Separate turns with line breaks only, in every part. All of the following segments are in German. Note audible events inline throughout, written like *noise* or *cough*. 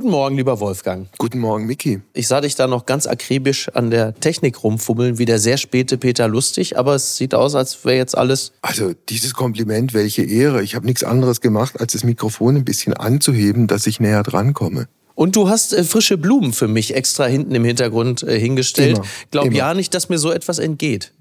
Guten Morgen, lieber Wolfgang.
Guten Morgen, Miki.
Ich sah dich da noch ganz akribisch an der Technik rumfummeln, wie der sehr späte Peter Lustig, aber es sieht aus, als wäre jetzt alles.
Also dieses Kompliment, welche Ehre. Ich habe nichts anderes gemacht, als das Mikrofon ein bisschen anzuheben, dass ich näher drankomme.
Und du hast äh, frische Blumen für mich extra hinten im Hintergrund äh, hingestellt.
Immer,
Glaub
immer.
ja nicht, dass mir so etwas entgeht.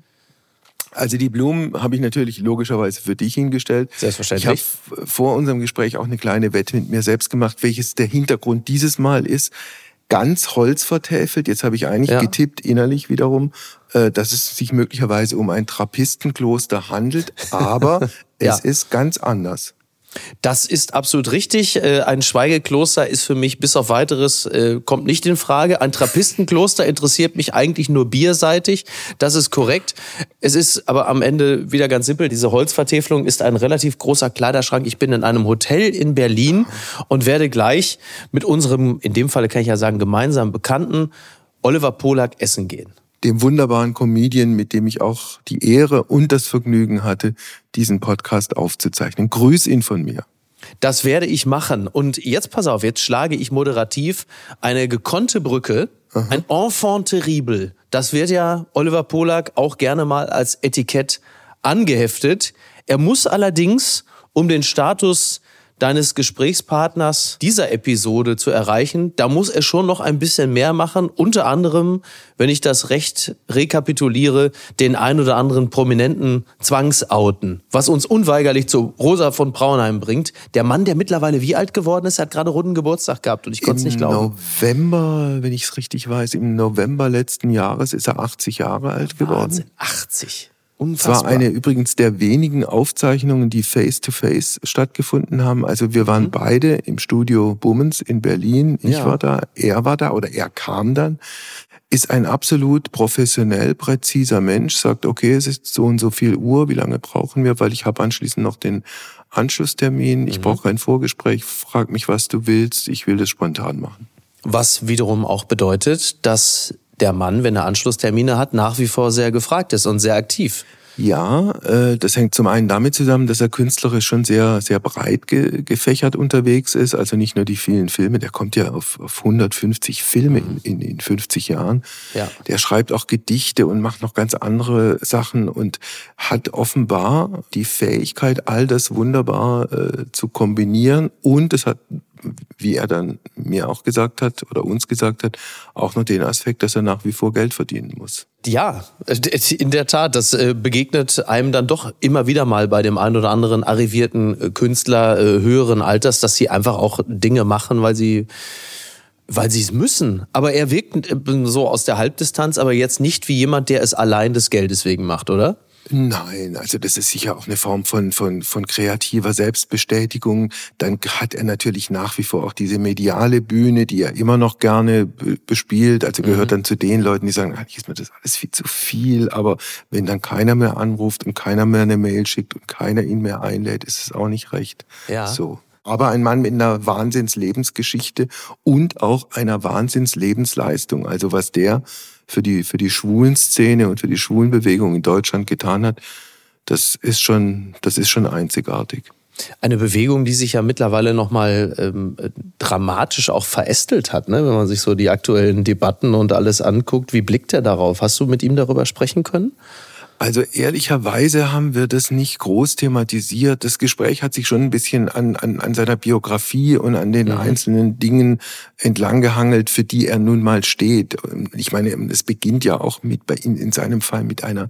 Also die Blumen habe ich natürlich logischerweise für dich hingestellt.
Selbstverständlich.
Ich habe vor unserem Gespräch auch eine kleine Wette mit mir selbst gemacht, welches der Hintergrund dieses Mal ist. Ganz Holz vertäfelt. Jetzt habe ich eigentlich
Ja.
getippt innerlich wiederum, äh, dass es sich möglicherweise um ein Trappistenkloster handelt. Aber *laughs*
Ja.
es ist ganz anders.
Das ist absolut richtig. Äh, Ein Schweigekloster ist für mich bis auf weiteres, äh, kommt nicht in Frage. Ein Trappistenkloster interessiert mich eigentlich nur bierseitig. Das ist korrekt. Es ist aber am Ende wieder ganz simpel. Diese Holzvertäfelung ist ein relativ großer Kleiderschrank. Ich bin in einem Hotel in Berlin und werde gleich mit unserem, in dem Falle kann ich ja sagen, gemeinsamen Bekannten Oliver Polak essen gehen.
Dem wunderbaren Comedian, mit dem ich auch die Ehre und das Vergnügen hatte, diesen Podcast aufzuzeichnen. Grüß ihn von mir.
Das werde ich machen. Und jetzt pass auf, jetzt schlage ich moderativ eine gekonnte Brücke, ein Enfant terrible. Das wird ja Oliver Polak auch gerne mal als Etikett angeheftet. Er muss allerdings, um den Status deines Gesprächspartners dieser Episode zu erreichen, da muss er schon noch ein bisschen mehr machen. Unter anderem, wenn ich das recht rekapituliere, den ein oder anderen Prominenten zwangsouten. Was uns unweigerlich zu Rosa von Braunheim bringt. Der Mann, der mittlerweile wie alt geworden ist, hat gerade runden Geburtstag gehabt und ich konnte es nicht glauben.
November, wenn ich es richtig weiß, im November letzten Jahres ist er 80 Jahre alt geworden.
Wahnsinn, 80.
Es
Unfassbar.
war eine übrigens der wenigen Aufzeichnungen, die face-to-face stattgefunden haben. Also wir waren beide im Studio Bummens in Berlin. Ich
Ja.
war da, er war da oder er kam dann. Ist ein absolut professionell präziser Mensch, sagt, okay, es ist so und so viel Uhr, wie lange brauchen wir, weil ich habe anschließend noch den Anschlusstermin, ich brauche kein Vorgespräch, frag mich, was du willst, ich will das spontan machen.
Was wiederum auch bedeutet, dass der Mann, wenn er Anschlusstermine hat, nach wie vor sehr gefragt ist und sehr aktiv.
Ja, äh, das hängt zum einen damit zusammen, dass er künstlerisch schon sehr, sehr breit ge gefächert unterwegs ist. Also nicht nur die vielen Filme, der kommt ja auf, auf 150 Filme in, in, in 50 Jahren.
Ja.
Der schreibt auch Gedichte und macht noch ganz andere Sachen und hat offenbar die Fähigkeit, all das wunderbar äh, zu kombinieren. Und es hat, wie er dann mir auch gesagt hat oder uns gesagt hat, auch noch den Aspekt, dass er nach wie vor Geld verdienen muss.
Ja, in der Tat, das äh, begegnet einem dann doch immer wieder mal bei dem einen oder anderen arrivierten äh, Künstler äh, höheren Alters, dass sie einfach auch Dinge machen, weil sie weil sie es müssen. Aber er wirkt so aus der Halbdistanz, aber jetzt nicht wie jemand, der es allein des Geldes wegen macht, oder?
Nein, also das ist sicher auch eine Form von, von, von kreativer Selbstbestätigung. Dann hat er natürlich nach wie vor auch diese mediale Bühne, die er immer noch gerne be- bespielt. Also gehört dann zu den Leuten, die sagen, eigentlich ist mir das alles viel zu viel. Aber wenn dann keiner mehr anruft und keiner mehr eine Mail schickt und keiner ihn mehr einlädt, ist es auch nicht recht.
Ja.
So. Aber ein Mann mit einer Wahnsinns-Lebensgeschichte und auch einer Wahnsinns-Lebensleistung. Also was der für die, für die Schwulenszene und für die Schwulenbewegung in Deutschland getan hat, das ist schon, das ist schon einzigartig.
Eine Bewegung, die sich ja mittlerweile nochmal ähm, äh, dramatisch auch verästelt hat, ne? wenn man sich so die aktuellen Debatten und alles anguckt. Wie blickt er darauf? Hast du mit ihm darüber sprechen können?
Also ehrlicherweise haben wir das nicht groß thematisiert. Das Gespräch hat sich schon ein bisschen an, an, an seiner Biografie und an den einzelnen Dingen entlanggehangelt, für die er nun mal steht. Ich meine, es beginnt ja auch mit bei ihm in seinem Fall mit einer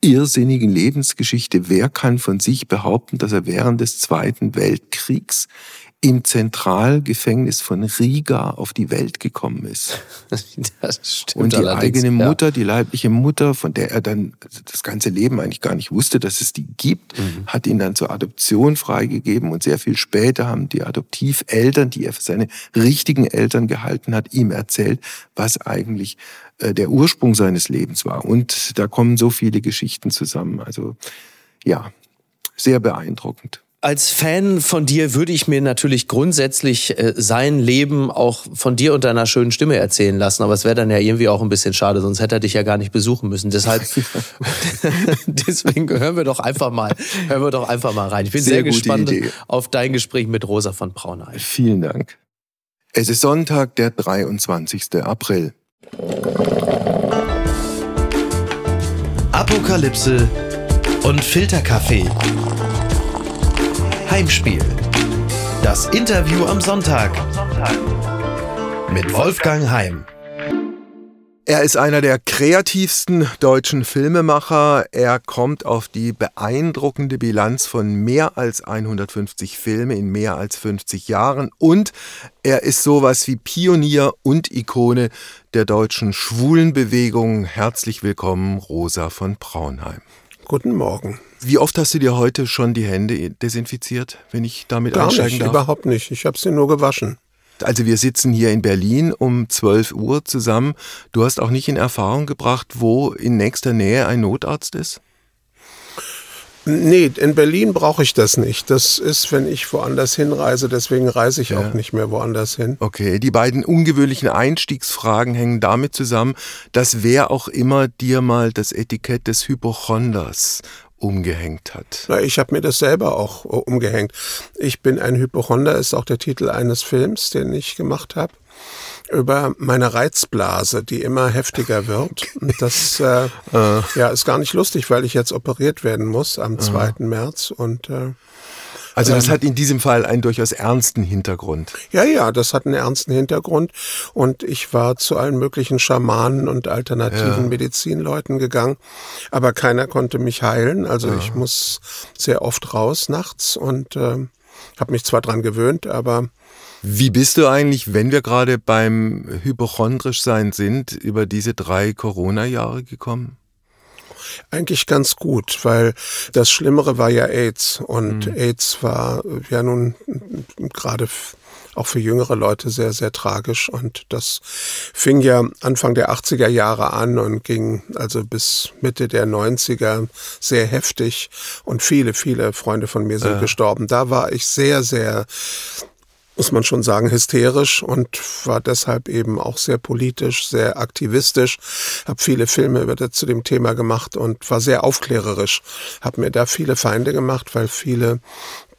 irrsinnigen Lebensgeschichte. Wer kann von sich behaupten, dass er während des Zweiten Weltkriegs im Zentralgefängnis von Riga auf die Welt gekommen ist? *laughs*
Das stimmt
Und die eigene
ja.
Mutter, die leibliche Mutter, von der er dann das ganze Leben eigentlich gar nicht wusste, dass es die gibt,
Mhm.
hat ihn dann zur Adoption freigegeben und sehr viel später haben die Adoptiveltern, die er für seine richtigen Eltern gehalten hat, ihm erzählt, was eigentlich äh, der Ursprung seines Lebens war. Und da kommen so viele Geschichten zusammen. Also ja, sehr beeindruckend.
Als Fan von dir würde ich mir natürlich grundsätzlich äh, sein Leben auch von dir und deiner schönen Stimme erzählen lassen, aber es wäre dann ja irgendwie auch ein bisschen schade, sonst hätte er dich ja gar nicht besuchen müssen. Deshalb, *laughs* *laughs* deswegen hören wir doch einfach mal, hören wir doch einfach mal rein. Ich bin sehr,
Sehr
gespannt
Idee.
auf dein Gespräch mit Rosa von Braunheim.
Vielen Dank. Es ist Sonntag, der 23. April.
Apokalypse und Filterkaffee. Heimspiel. Das Interview am Sonntag. Mit Wolfgang Heim.
Er ist einer der kreativsten deutschen Filmemacher. Er kommt auf die beeindruckende Bilanz von mehr als 150 Filme in mehr als 50 Jahren und er ist sowas wie Pionier und Ikone der deutschen Schwulenbewegung. Herzlich willkommen, Rosa von Braunheim.
Guten Morgen.
Wie oft hast du dir heute schon die Hände desinfiziert, wenn ich damit
Gar
einsteigen
nicht,
darf?
überhaupt nicht. Ich habe sie nur gewaschen.
Also wir sitzen hier in Berlin um 12 Uhr zusammen. Du hast auch nicht in Erfahrung gebracht, wo in nächster Nähe ein Notarzt ist?
Nee, in Berlin brauche ich das nicht. Das ist, wenn ich woanders hinreise, deswegen reise ich
Ja.
auch nicht mehr woanders hin.
Okay, die beiden ungewöhnlichen Einstiegsfragen hängen damit zusammen, dass wer auch immer dir mal das Etikett des Hypochonders umgehängt hat.
Na, ich habe mir das selber auch äh, umgehängt. Ich bin ein Hypochonder, ist auch der Titel eines Films, den ich gemacht habe über meine Reizblase, die immer heftiger *laughs* wird. Und das äh, ja, ist gar nicht lustig, weil ich jetzt operiert werden muss am 2. März. Und äh,
Also das hat in diesem Fall einen durchaus ernsten Hintergrund.
Ja, ja, das hat einen ernsten Hintergrund. Und ich war zu allen möglichen Schamanen und alternativen
Ja.
Medizinleuten gegangen. Aber keiner konnte mich heilen. Also ich muss sehr oft raus nachts und äh, habe mich zwar dran gewöhnt, aber
Wie bist du eigentlich, wenn wir gerade beim hypochondrisch sein sind, über diese drei Corona-Jahre gekommen?
Eigentlich ganz gut, weil das Schlimmere war ja AIDS. Und AIDS war äh, ja nun äh, gerade auch für jüngere Leute sehr, sehr tragisch. Und das fing ja Anfang der 80er Jahre an und ging also bis Mitte der 90er sehr heftig. Und viele, viele Freunde von mir sind gestorben. Da war ich sehr, sehr muss man schon sagen, hysterisch und war deshalb eben auch sehr politisch, sehr aktivistisch, habe viele Filme über das, zu dem Thema gemacht und war sehr aufklärerisch, habe mir da viele Feinde gemacht, weil viele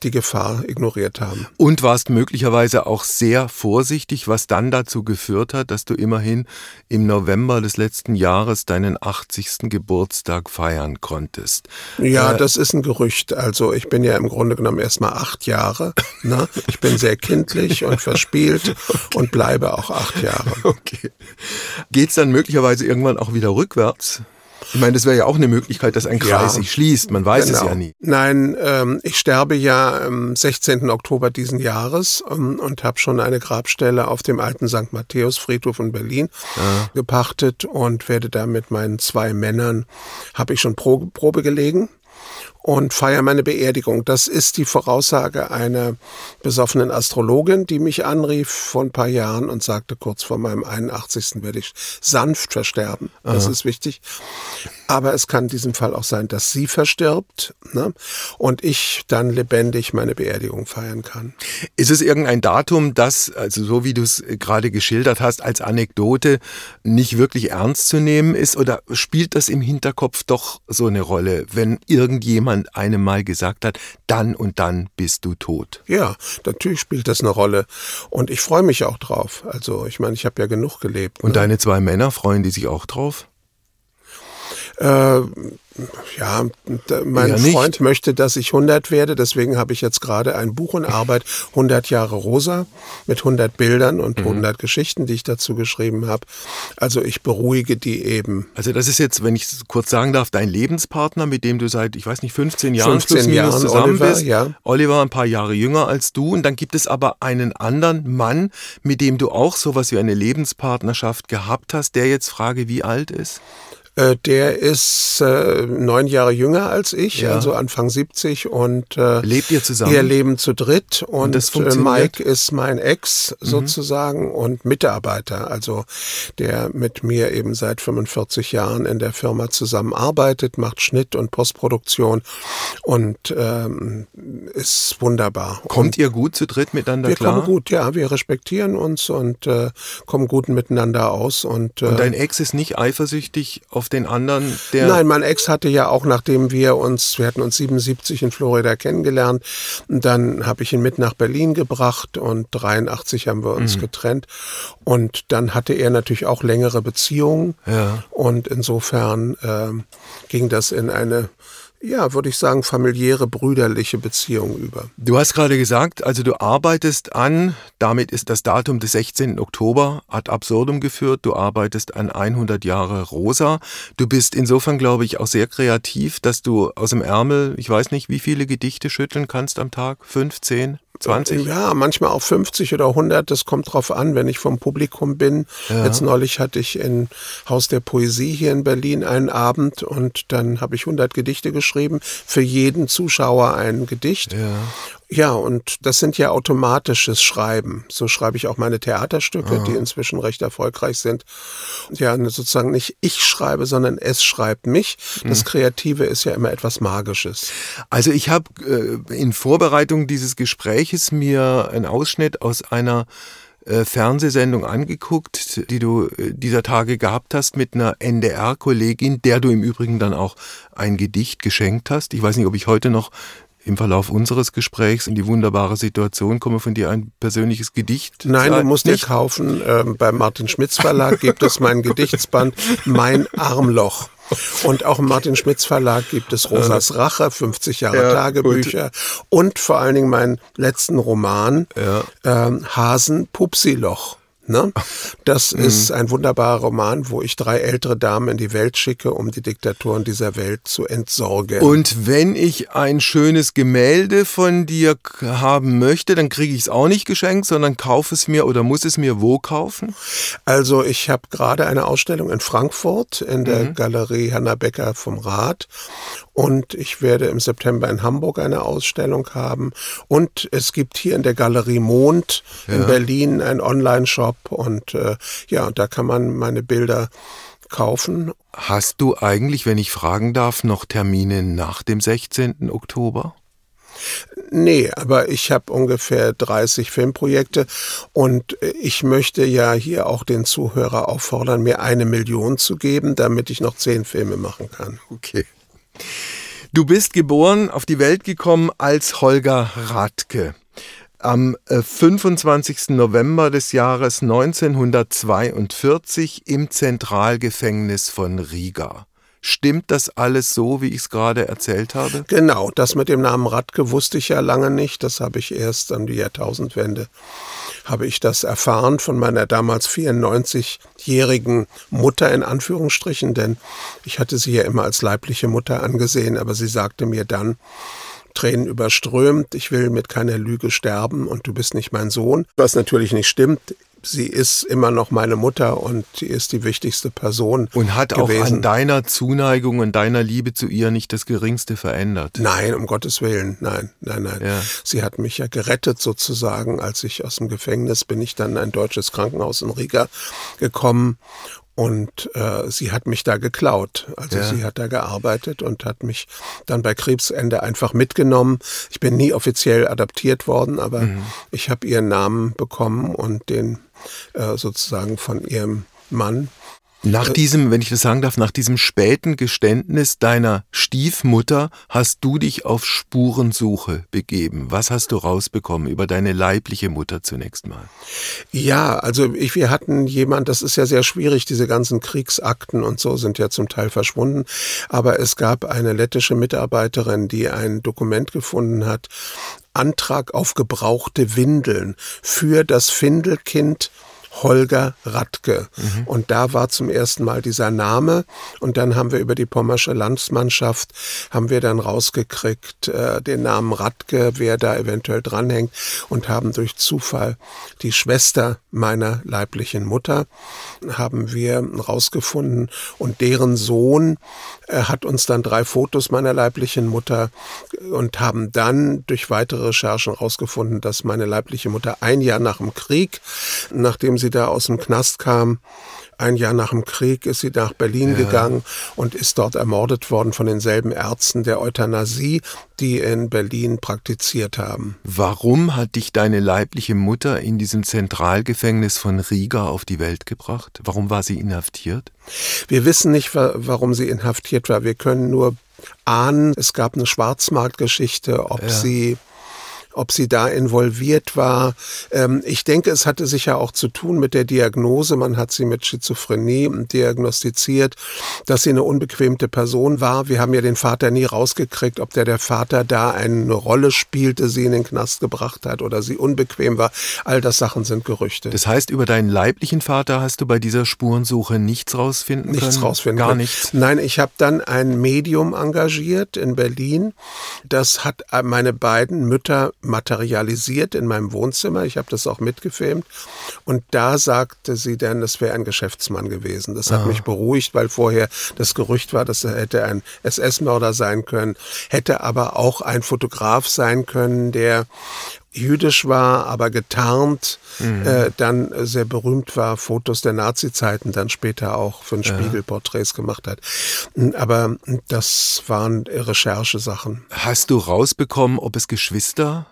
die Gefahr ignoriert haben.
Und warst möglicherweise auch sehr vorsichtig, was dann dazu geführt hat, dass du immerhin im November des letzten Jahres deinen 80. Geburtstag feiern konntest.
Ja, das ist ein Gerücht. Also ich bin ja im Grunde genommen erstmal acht Jahre. *laughs* Ne? Ich bin sehr kindlich und verspielt *laughs* und bleibe auch acht Jahre.
Okay. Geht's dann möglicherweise irgendwann auch wieder rückwärts? Ich meine, das wäre ja auch eine Möglichkeit, dass ein Kreis
Ja.
sich schließt. Man weiß es
Genau.
ja nie.
Nein, ähm, ich sterbe ja am 16. Oktober diesen Jahres ähm, und habe schon eine Grabstelle auf dem alten St. Matthäus Friedhof in Berlin gepachtet und werde da mit meinen zwei Männern, habe ich schon Probe, Probe gelegen und feiere meine Beerdigung. Das ist die Voraussage einer besoffenen Astrologin, die mich anrief vor ein paar Jahren und sagte, kurz vor meinem 81. werde ich sanft versterben. Das ist wichtig. Aber es kann in diesem Fall auch sein, dass sie verstirbt ne? und ich dann lebendig meine Beerdigung feiern kann.
Ist es irgendein Datum, das, also so wie du es gerade geschildert hast, als Anekdote nicht wirklich ernst zu nehmen ist? Oder spielt das im Hinterkopf doch so eine Rolle, wenn irgendjemand einem mal gesagt hat, dann und dann bist du tot?
Ja, natürlich spielt das eine Rolle und ich freue mich auch drauf. Also ich meine, ich habe ja genug gelebt.
Und
ne?
deine zwei Männer freuen die sich auch drauf?
Äh, ja, mein
nicht.
Freund möchte, dass ich 100 werde, deswegen habe ich jetzt gerade ein Buch in Arbeit, 100 Jahre Rosa, mit 100 Bildern und
Mhm.
100 Geschichten, die ich dazu geschrieben habe. Also ich beruhige die eben.
Also das ist jetzt, wenn ich es kurz sagen darf, dein Lebenspartner, mit dem du seit, ich weiß nicht, 15 Jahren
15
plus minus
Jahren,
zusammen
Oliver,
bist.
ja.
Oliver ein paar Jahre jünger als du. Und dann gibt es aber einen anderen Mann, mit dem du auch sowas wie eine Lebenspartnerschaft gehabt hast, der jetzt frage, wie alt ist?
Äh, der ist äh, neun Jahre jünger als ich,
Ja.
also Anfang 70 und äh,
Lebt ihr zusammen?
Wir leben zu dritt und,
das
äh?
Mhm.
Mike ist mein Ex sozusagen und Mitarbeiter, also der mit mir eben seit 45 Jahren in der Firma zusammenarbeitet, macht Schnitt und Postproduktion und ähm, ist wunderbar.
Kommt ihr gut zu dritt miteinander
wir
klar?
kommen gut, ja, wir respektieren uns und äh, kommen gut miteinander aus und, äh,
Und dein Ex ist nicht eifersüchtig auf auf den anderen, der.
Nein, mein Ex hatte ja auch, nachdem wir uns, wir hatten uns 77 in Florida kennengelernt, dann habe ich ihn mit nach Berlin gebracht und 83 haben wir uns mhm. getrennt. Und dann hatte er natürlich auch längere Beziehungen. Ja. Und insofern äh, ging das in eine ja, würde ich sagen, familiäre, brüderliche Beziehung über.
Du hast gerade gesagt, also du arbeitest an, damit ist das Datum des 16. Oktober ad absurdum geführt, du arbeitest an 100 Jahre Rosa. Du bist insofern, glaube ich, auch sehr kreativ, dass du aus dem Ärmel, ich weiß nicht, wie viele Gedichte schütteln kannst am Tag, 15? 20?
Ja, manchmal auch 50 oder 100. Das kommt drauf an, wenn ich vom Publikum bin. Ja. Jetzt neulich hatte ich in Haus der Poesie hier in Berlin einen Abend und dann habe ich 100 Gedichte geschrieben. Für jeden Zuschauer ein Gedicht. Ja. Ja, und das sind ja automatisches Schreiben. So schreibe ich auch meine Theaterstücke, Aha. die inzwischen recht erfolgreich sind. Ja, sozusagen nicht ich schreibe, sondern es schreibt mich. Das hm. Kreative ist ja immer etwas Magisches.
Also ich habe äh, in Vorbereitung dieses Gespräches mir einen Ausschnitt aus einer äh, Fernsehsendung angeguckt, die du äh, dieser Tage gehabt hast mit einer NDR-Kollegin, der du im Übrigen dann auch ein Gedicht geschenkt hast. Ich weiß nicht, ob ich heute noch im Verlauf unseres Gesprächs in die wunderbare Situation komme, von dir ein persönliches Gedicht.
Nein, du musst dir kaufen. Ähm, beim Martin Schmitz Verlag gibt es mein Gedichtsband Mein Armloch. Und auch im Martin Schmitz Verlag gibt es Rosas Rache, 50 Jahre ja, Tagebücher gut. und vor allen Dingen meinen letzten Roman ja. ähm, Hasen Pupsiloch. Ne? Das mhm. ist ein wunderbarer Roman, wo ich drei ältere Damen in die Welt schicke, um die Diktaturen dieser Welt zu entsorgen.
Und wenn ich ein schönes Gemälde von dir haben möchte, dann kriege ich es auch nicht geschenkt, sondern kaufe es mir oder muss es mir wo kaufen?
Also ich habe gerade eine Ausstellung in Frankfurt in der mhm. Galerie Hanna Becker vom Rat und ich werde im September in Hamburg eine Ausstellung haben. Und es gibt hier in der Galerie Mond ja. in Berlin einen Online-Shop. Und äh, ja, da kann man meine Bilder kaufen.
Hast du eigentlich, wenn ich fragen darf, noch Termine nach dem 16. Oktober?
Nee, aber ich habe ungefähr 30 Filmprojekte und ich möchte ja hier auch den Zuhörer auffordern, mir eine Million zu geben, damit ich noch zehn Filme machen kann.
Okay. Du bist geboren, auf die Welt gekommen als Holger Radke. Am 25. Äh, November des Jahres 1942 im Zentralgefängnis von Riga. Stimmt das alles so, wie ich es gerade erzählt habe?
Genau, das mit dem Namen Radke wusste ich ja lange nicht. Das habe ich erst an die Jahrtausendwende habe ich das erfahren von meiner damals 94-jährigen Mutter in Anführungsstrichen, denn ich hatte sie ja immer als leibliche Mutter angesehen, aber sie sagte mir dann, Tränen überströmt, ich will mit keiner Lüge sterben und du bist nicht mein Sohn. Was natürlich nicht stimmt sie ist immer noch meine Mutter und sie ist die wichtigste Person.
Und hat gewesen. auch an deiner Zuneigung und deiner Liebe zu ihr nicht das Geringste verändert.
Nein, um Gottes Willen, nein, nein, nein. Ja. Sie hat mich ja gerettet sozusagen, als ich aus dem Gefängnis bin ich dann in ein deutsches Krankenhaus in Riga gekommen und äh, sie hat mich da geklaut. Also ja. sie hat da gearbeitet und hat mich dann bei Krebsende einfach mitgenommen. Ich bin nie offiziell adaptiert worden, aber mhm. ich habe ihren Namen bekommen und den äh, sozusagen von ihrem Mann.
Nach diesem, wenn ich das sagen darf, nach diesem späten Geständnis deiner Stiefmutter hast du dich auf Spurensuche begeben. Was hast du rausbekommen über deine leibliche Mutter zunächst mal?
Ja, also ich, wir hatten jemand, das ist ja sehr schwierig, diese ganzen Kriegsakten und so sind ja zum Teil verschwunden, aber es gab eine lettische Mitarbeiterin, die ein Dokument gefunden hat, Antrag auf gebrauchte Windeln für das Findelkind Holger Radke. Mhm. Und da war zum ersten Mal dieser Name. Und dann haben wir über die Pommersche Landsmannschaft, haben wir dann rausgekriegt, äh, den Namen Radke, wer da eventuell dranhängt und haben durch Zufall die Schwester meiner leiblichen Mutter, haben wir rausgefunden und deren Sohn äh, hat uns dann drei Fotos meiner leiblichen Mutter und haben dann durch weitere Recherchen rausgefunden, dass meine leibliche Mutter ein Jahr nach dem Krieg, nachdem sie sie da aus dem Knast kam, ein Jahr nach dem Krieg ist sie nach Berlin ja. gegangen und ist dort ermordet worden von denselben Ärzten der Euthanasie, die in Berlin praktiziert haben.
Warum hat dich deine leibliche Mutter in diesem Zentralgefängnis von Riga auf die Welt gebracht? Warum war sie inhaftiert?
Wir wissen nicht, warum sie inhaftiert war. Wir können nur ahnen, es gab eine Schwarzmarktgeschichte, ob ja. sie ob sie da involviert war. Ähm, ich denke, es hatte sicher auch zu tun mit der Diagnose. Man hat sie mit Schizophrenie diagnostiziert, dass sie eine unbequemte Person war. Wir haben ja den Vater nie rausgekriegt, ob der der Vater da eine Rolle spielte, sie in den Knast gebracht hat oder sie unbequem war. All das Sachen sind Gerüchte.
Das heißt, über deinen leiblichen Vater hast du bei dieser Spurensuche nichts rausfinden
nichts
können?
Nichts rausfinden
Gar
können.
nichts?
Nein, ich habe dann ein Medium engagiert in Berlin. Das hat meine beiden Mütter materialisiert in meinem Wohnzimmer. Ich habe das auch mitgefilmt. Und da sagte sie dann, das wäre ein Geschäftsmann gewesen. Das hat ah. mich beruhigt, weil vorher das Gerücht war, dass er hätte ein SS-Mörder sein können, hätte aber auch ein Fotograf sein können, der jüdisch war, aber getarnt, mhm. äh, dann sehr berühmt war, Fotos der Nazi-Zeiten, dann später auch für den ja. Spiegel Porträts gemacht hat. Aber das waren Recherchesachen.
Hast du rausbekommen, ob es Geschwister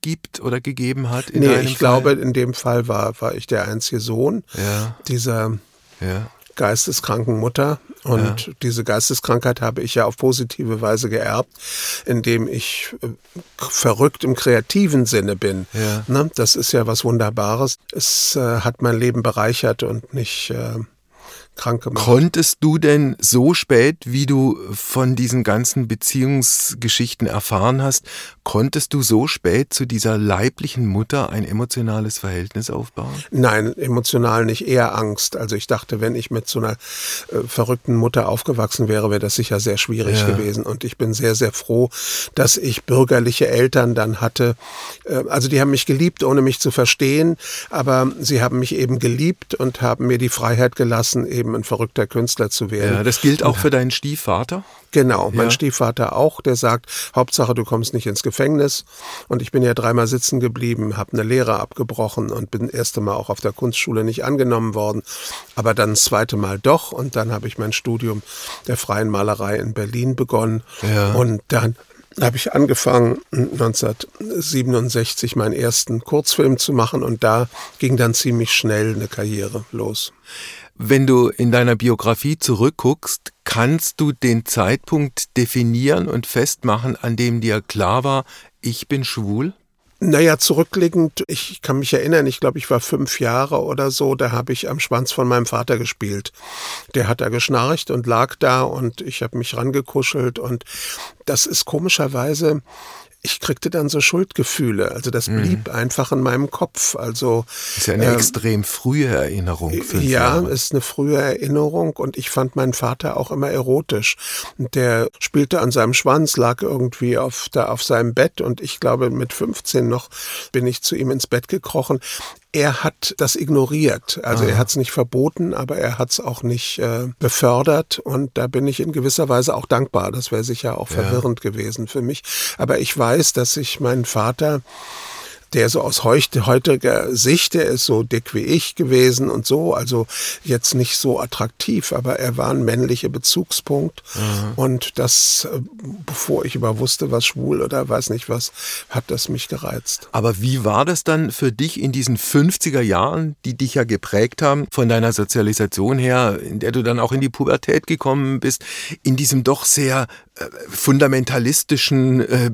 gibt oder gegeben hat?
In nee, ich Fall? glaube, in dem Fall war, war ich der einzige Sohn ja. dieser ja. geisteskranken Mutter. Und ja. diese Geisteskrankheit habe ich ja auf positive Weise geerbt, indem ich äh, verrückt im kreativen Sinne bin. Ne? Das ist ja was Wunderbares. Es äh, hat mein Leben bereichert und nicht äh, krank gemacht.
Konntest du denn so spät, wie du von diesen ganzen Beziehungsgeschichten erfahren hast, konntest du so spät zu dieser leiblichen Mutter ein emotionales Verhältnis aufbauen?
Nein, emotional nicht, eher Angst. Also ich dachte, wenn ich mit so einer äh, verrückten Mutter aufgewachsen wäre, wäre das sicher sehr schwierig ja. gewesen. Und ich bin sehr, sehr froh, dass ich bürgerliche Eltern dann hatte. Äh, also die haben mich geliebt, ohne mich zu verstehen, aber sie haben mich eben geliebt und haben mir die Freiheit gelassen, eben eben ein verrückter Künstler zu werden.
Ja, das gilt auch für deinen Stiefvater?
Genau, mein ja. Stiefvater auch, der sagt, Hauptsache du kommst nicht ins Gefängnis. Und ich bin ja dreimal sitzen geblieben, habe eine Lehre abgebrochen und bin das erste Mal auch auf der Kunstschule nicht angenommen worden, aber dann das zweite Mal doch. Und dann habe ich mein Studium der freien Malerei in Berlin begonnen. Ja. Und dann habe ich angefangen, 1967 meinen ersten Kurzfilm zu machen und da ging dann ziemlich schnell eine Karriere los.
Wenn du in deiner Biografie zurückguckst, kannst du den Zeitpunkt definieren und festmachen, an dem dir klar war, ich bin schwul?
Naja, zurückblickend, ich kann mich erinnern, ich glaube, ich war fünf Jahre oder so, da habe ich am Schwanz von meinem Vater gespielt. Der hat da geschnarcht und lag da und ich habe mich rangekuschelt und das ist komischerweise ich kriegte dann so Schuldgefühle. Also das mhm. blieb mhm. einfach in meinem Kopf. Also
das ist ja eine ähm, extrem frühe Erinnerung.
Ja, Jahre. ist eine frühe Erinnerung und ich fand meinen Vater auch immer erotisch. Der spielte an seinem Schwanz, lag irgendwie auf da auf seinem Bett und ich glaube mit 15 noch bin ich zu ihm ins Bett gekrochen er hat das ignoriert. Also Aha. er hat es nicht verboten, aber er hat es auch nicht äh, befördert. Und da bin ich in gewisser Weise auch dankbar. Das wäre sicher auch verwirrend ja. gewesen für mich. Aber ich weiß, dass ich meinen Vater der so aus heutiger Sicht, der ist so dick wie ich gewesen und so, also jetzt nicht so attraktiv, aber er war ein männlicher Bezugspunkt. Mhm. Und das, äh, bevor ich über wusste, was schwul oder weiß nicht was, hat das mich gereizt.
Aber wie war das dann für dich in diesen 50er Jahren, die dich ja geprägt haben, von deiner Sozialisation her, in der du dann auch in die Pubertät gekommen bist, in diesem doch sehr fundamentalistischen äh,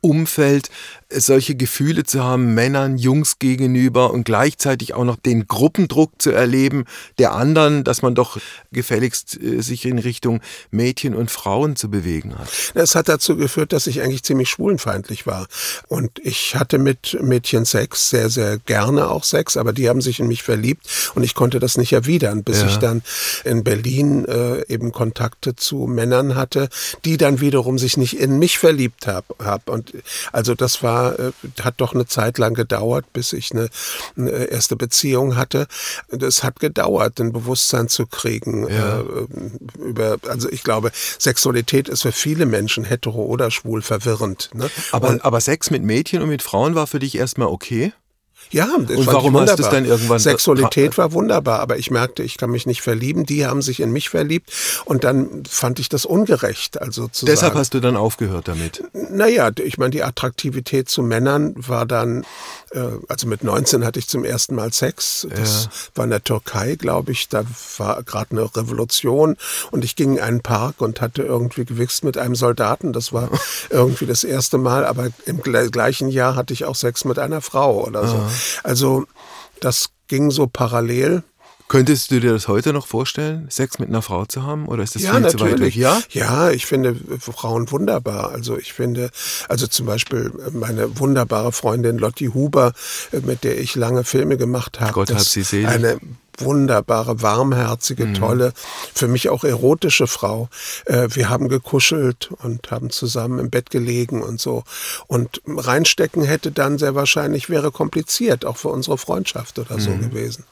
Umfeld solche Gefühle zu haben, Männern, Jungs gegenüber und gleichzeitig auch noch den Gruppendruck zu erleben der anderen, dass man doch gefälligst äh, sich in Richtung Mädchen und Frauen zu bewegen hat.
Es hat dazu geführt, dass ich eigentlich ziemlich schwulenfeindlich war. Und ich hatte mit Mädchen Sex, sehr, sehr gerne auch Sex, aber die haben sich in mich verliebt und ich konnte das nicht erwidern, bis ja. ich dann in Berlin äh, eben Kontakte zu Männern hatte, die die dann wiederum sich nicht in mich verliebt habe. Hab. Und also das war, äh, hat doch eine Zeit lang gedauert, bis ich eine, eine erste Beziehung hatte. Das hat gedauert, ein Bewusstsein zu kriegen. Ja. Äh, über, also ich glaube, Sexualität ist für viele Menschen, hetero oder schwul, verwirrend. Ne?
Aber, aber Sex mit Mädchen und mit Frauen war für dich erstmal okay?
Ja, das und warum hast du es dann irgendwann? Sexualität war wunderbar, aber ich merkte, ich kann mich nicht verlieben. Die haben sich in mich verliebt und dann fand ich das ungerecht. Also zu
Deshalb hast du dann aufgehört damit?
Naja, ich meine, die Attraktivität zu Männern war dann, äh, also mit 19 hatte ich zum ersten Mal Sex. Das ja. war in der Türkei, glaube ich. Da war gerade eine Revolution und ich ging in einen Park und hatte irgendwie gewichst mit einem Soldaten. Das war *laughs* irgendwie das erste Mal, aber im gleichen Jahr hatte ich auch Sex mit einer Frau oder so. Also das ging so parallel.
Könntest du dir das heute noch vorstellen, Sex mit einer Frau zu haben? Oder ist das
ja,
viel
natürlich.
zu weit weg?
Ja? ja, ich finde Frauen wunderbar. Also ich finde, also zum Beispiel meine wunderbare Freundin Lotti Huber, mit der ich lange Filme gemacht habe.
Gott hat sie selig.
Eine wunderbare, warmherzige, mhm. tolle, für mich auch erotische Frau. Äh, wir haben gekuschelt und haben zusammen im Bett gelegen und so. Und reinstecken hätte dann sehr wahrscheinlich, wäre kompliziert, auch für unsere Freundschaft oder so mhm. gewesen.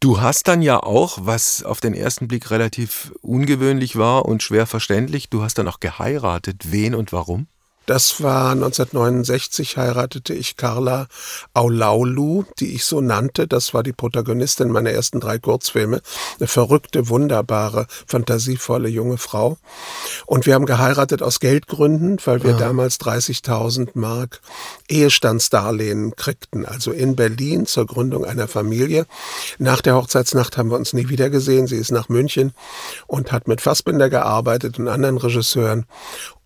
Du hast dann ja auch, was auf den ersten Blick relativ ungewöhnlich war und schwer verständlich, du hast dann auch geheiratet. Wen und warum?
Das war 1969, heiratete ich Carla Aulaulu, die ich so nannte. Das war die Protagonistin meiner ersten drei Kurzfilme. Eine verrückte, wunderbare, fantasievolle junge Frau. Und wir haben geheiratet aus Geldgründen, weil wir ja. damals 30.000 Mark Ehestandsdarlehen kriegten. Also in Berlin zur Gründung einer Familie. Nach der Hochzeitsnacht haben wir uns nie wieder gesehen. Sie ist nach München und hat mit Fassbinder gearbeitet und anderen Regisseuren.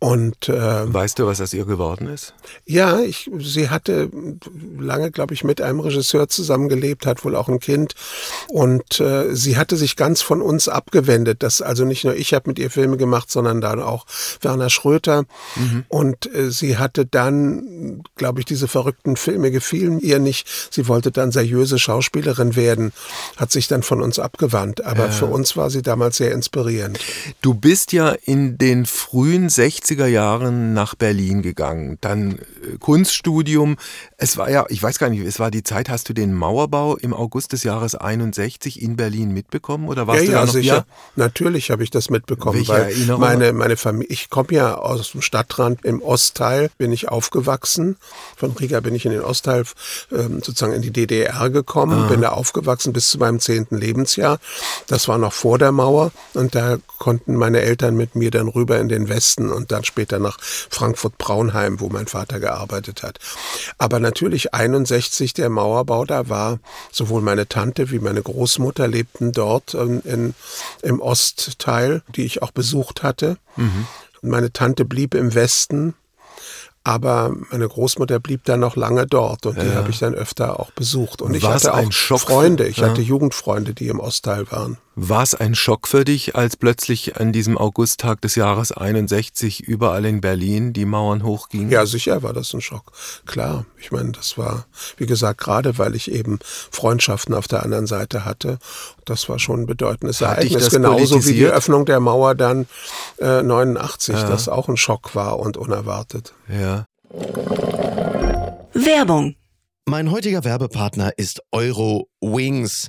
Und
äh, weißt du, was aus ihr geworden ist?
Ja, ich, sie hatte lange, glaube ich, mit einem Regisseur zusammengelebt, hat wohl auch ein Kind. Und äh, sie hatte sich ganz von uns abgewendet. Das also nicht nur ich habe mit ihr Filme gemacht, sondern dann auch Werner Schröter. Mhm. Und äh, sie hatte dann, glaube ich, diese verrückten Filme gefielen ihr nicht. Sie wollte dann seriöse Schauspielerin werden, hat sich dann von uns abgewandt. Aber äh. für uns war sie damals sehr inspirierend.
Du bist ja in den frühen 60 60er Jahren nach Berlin gegangen. Dann äh, Kunststudium. Es war ja, ich weiß gar nicht, es war die Zeit, hast du den Mauerbau im August des Jahres 61 in Berlin mitbekommen oder warst
ja,
du
ja,
da noch?
Sicher. Ja, natürlich habe ich das mitbekommen, Welche weil Erinnerung? meine meine Familie, ich komme ja aus dem Stadtrand im Ostteil, bin ich aufgewachsen. Von Riga bin ich in den Ostteil ähm, sozusagen in die DDR gekommen, ah. bin da aufgewachsen bis zu meinem zehnten Lebensjahr. Das war noch vor der Mauer und da konnten meine Eltern mit mir dann rüber in den Westen und da dann später nach Frankfurt-Braunheim, wo mein Vater gearbeitet hat. Aber natürlich 61 der Mauerbau da war, sowohl meine Tante wie meine Großmutter lebten dort in, in im Ostteil, die ich auch besucht hatte. Mhm. Meine Tante blieb im Westen aber meine Großmutter blieb dann noch lange dort und ja. die habe ich dann öfter auch besucht. Und ich
War's
hatte auch Freunde, ich ja. hatte Jugendfreunde, die im Ostteil waren.
War es ein Schock für dich, als plötzlich an diesem Augusttag des Jahres 61 überall in Berlin die Mauern hochgingen?
Ja, sicher war das ein Schock. Klar. Ich meine, das war, wie gesagt, gerade weil ich eben Freundschaften auf der anderen Seite hatte. Das war schon ein bedeutendes Hat Ereignis. Genauso wie die Öffnung der Mauer dann äh, 89, ja. das auch ein Schock war und unerwartet.
Ja.
Werbung. Mein heutiger Werbepartner ist Euro Wings.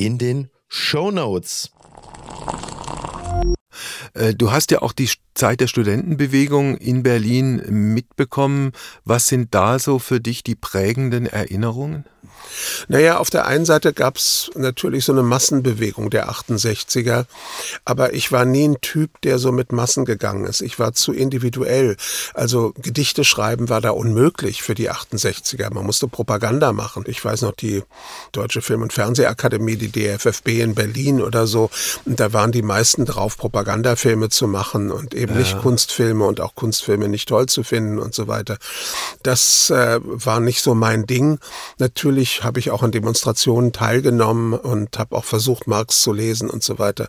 in den Show Notes.
Äh, du hast ja auch die Zeit der Studentenbewegung in Berlin mitbekommen. Was sind da so für dich die prägenden Erinnerungen?
Naja, auf der einen Seite gab es natürlich so eine Massenbewegung der 68er, aber ich war nie ein Typ, der so mit Massen gegangen ist. Ich war zu individuell. Also Gedichte schreiben war da unmöglich für die 68er. Man musste Propaganda machen. Ich weiß noch, die Deutsche Film- und Fernsehakademie, die DFFB in Berlin oder so, und da waren die meisten drauf, Propagandafilme zu machen und eben ja. nicht Kunstfilme und auch Kunstfilme nicht toll zu finden und so weiter. Das äh, war nicht so mein Ding. Natürlich habe ich auch an Demonstrationen teilgenommen und habe auch versucht, Marx zu lesen und so weiter.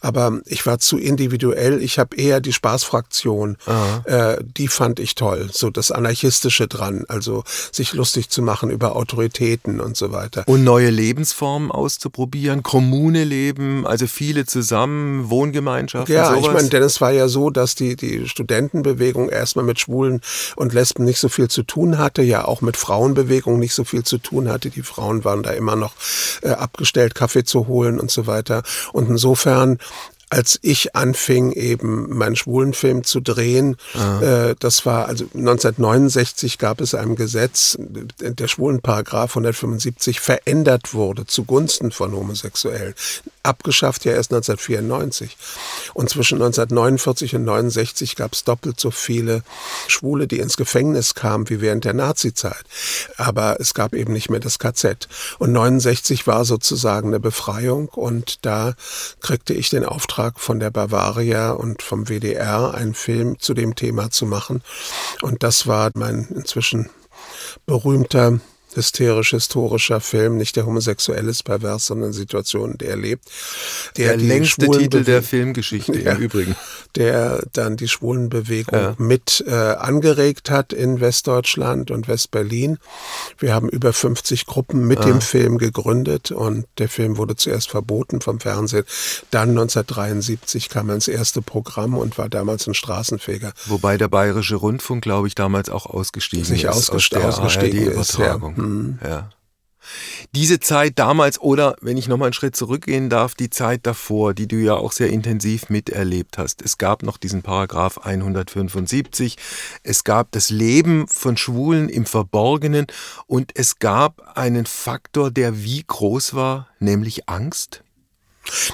Aber ich war zu individuell. Ich habe eher die Spaßfraktion, äh, die fand ich toll. So das Anarchistische dran, also sich lustig zu machen über Autoritäten und so weiter.
Und neue Lebensformen auszuprobieren, Kommune leben, also viele zusammen, Wohngemeinschaften.
Ja, sowas. ich meine, denn es war ja so, dass die, die Studentenbewegung erstmal mit Schwulen und Lesben nicht so viel zu tun hatte, ja auch mit Frauenbewegung nicht so viel zu tun hatte. Die Frauen waren da immer noch äh, abgestellt, Kaffee zu holen und so weiter. Und insofern als ich anfing, eben meinen schwulen Film zu drehen, äh, das war also 1969 gab es ein Gesetz, der Schwulenparagraph 175 verändert wurde zugunsten von Homosexuellen. Abgeschafft ja erst 1994. Und zwischen 1949 und 69 gab es doppelt so viele Schwule, die ins Gefängnis kamen, wie während der Nazizeit. Aber es gab eben nicht mehr das KZ. Und 69 war sozusagen eine Befreiung und da kriegte ich den Auftrag, Auftrag von der Bavaria und vom WDR einen Film zu dem Thema zu machen. Und das war mein inzwischen berühmter hysterisch-historischer Film, nicht der homosexuell ist pervers, sondern Situationen, die er lebt.
Der, der längste Titel der Filmgeschichte ja, im Übrigen.
Der dann die Schwulenbewegung ja. mit äh, angeregt hat in Westdeutschland und Westberlin. Wir haben über 50 Gruppen mit ah. dem Film gegründet und der Film wurde zuerst verboten vom Fernsehen. Dann 1973 kam er ins erste Programm und war damals ein Straßenfeger.
Wobei der Bayerische Rundfunk, glaube ich, damals auch ausgestiegen
Sich ist. Ausgestiegen, aus ausgestiegen ist. Ja.
Mhm. Ja. Diese Zeit damals oder, wenn ich nochmal einen Schritt zurückgehen darf, die Zeit davor, die du ja auch sehr intensiv miterlebt hast. Es gab noch diesen Paragraph 175. Es gab das Leben von Schwulen im Verborgenen und es gab einen Faktor, der wie groß war, nämlich Angst.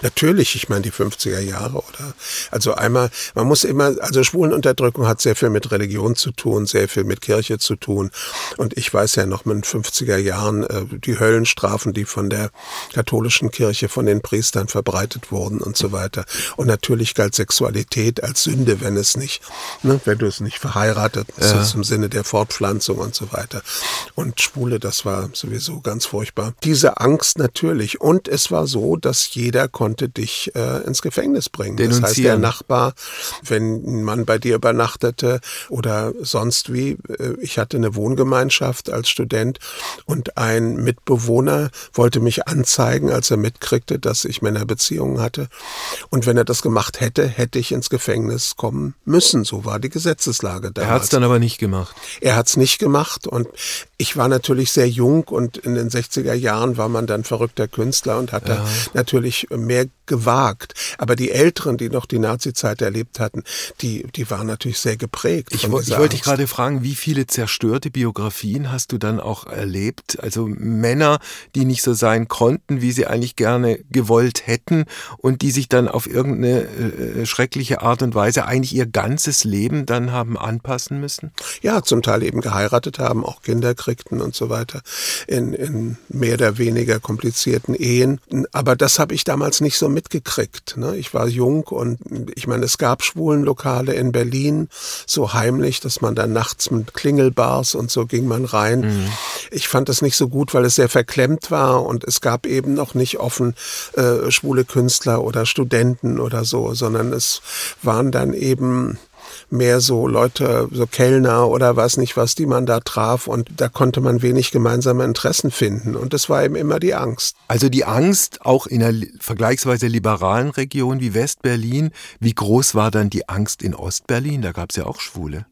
Natürlich, ich meine die 50er Jahre oder? Also einmal, man muss immer, also Schwulenunterdrückung hat sehr viel mit Religion zu tun, sehr viel mit Kirche zu tun. Und ich weiß ja noch mit den 50er Jahren äh, die Höllenstrafen, die von der katholischen Kirche, von den Priestern verbreitet wurden und so weiter. Und natürlich galt Sexualität als Sünde, wenn es nicht, ne, wenn du es nicht verheiratet bist, ja. im Sinne der Fortpflanzung und so weiter. Und Schwule, das war sowieso ganz furchtbar. Diese Angst natürlich. Und es war so, dass jeder jeder konnte dich äh, ins Gefängnis bringen. Das heißt, der Nachbar, wenn ein Mann bei dir übernachtete oder sonst wie, äh, ich hatte eine Wohngemeinschaft als Student und ein Mitbewohner wollte mich anzeigen, als er mitkriegte, dass ich Männerbeziehungen hatte. Und wenn er das gemacht hätte, hätte ich ins Gefängnis kommen müssen. So war die Gesetzeslage damals.
Er hat es dann aber nicht gemacht.
Er hat es nicht gemacht und ich war natürlich sehr jung und in den 60er Jahren war man dann verrückter Künstler und hatte ja. natürlich mehr gewagt. Aber die Älteren, die noch die Nazi-Zeit erlebt hatten, die, die waren natürlich sehr geprägt.
Ich, ich wollte dich gerade fragen, wie viele zerstörte Biografien hast du dann auch erlebt? Also Männer, die nicht so sein konnten, wie sie eigentlich gerne gewollt hätten und die sich dann auf irgendeine äh, schreckliche Art und Weise eigentlich ihr ganzes Leben dann haben anpassen müssen?
Ja, zum Teil eben geheiratet haben, auch Kinder gestrickten und so weiter, in, in mehr oder weniger komplizierten Ehen. Aber das habe ich damals nicht so mitgekriegt. Ne? Ich war jung und ich meine, es gab Schwulenlokale in Berlin, so heimlich, dass man dann nachts mit Klingelbars und so ging man rein. Mhm. Ich fand das nicht so gut, weil es sehr verklemmt war und es gab eben noch nicht offen äh, schwule Künstler oder Studenten oder so, sondern es waren dann eben mehr so Leute, so Kellner oder was nicht was, die man da traf und da konnte man wenig gemeinsame Interessen finden und das war eben immer die Angst.
Also die Angst auch in einer vergleichsweise liberalen Region wie Westberlin. Wie groß war dann die Angst in Ostberlin? Da gab es ja auch Schwule.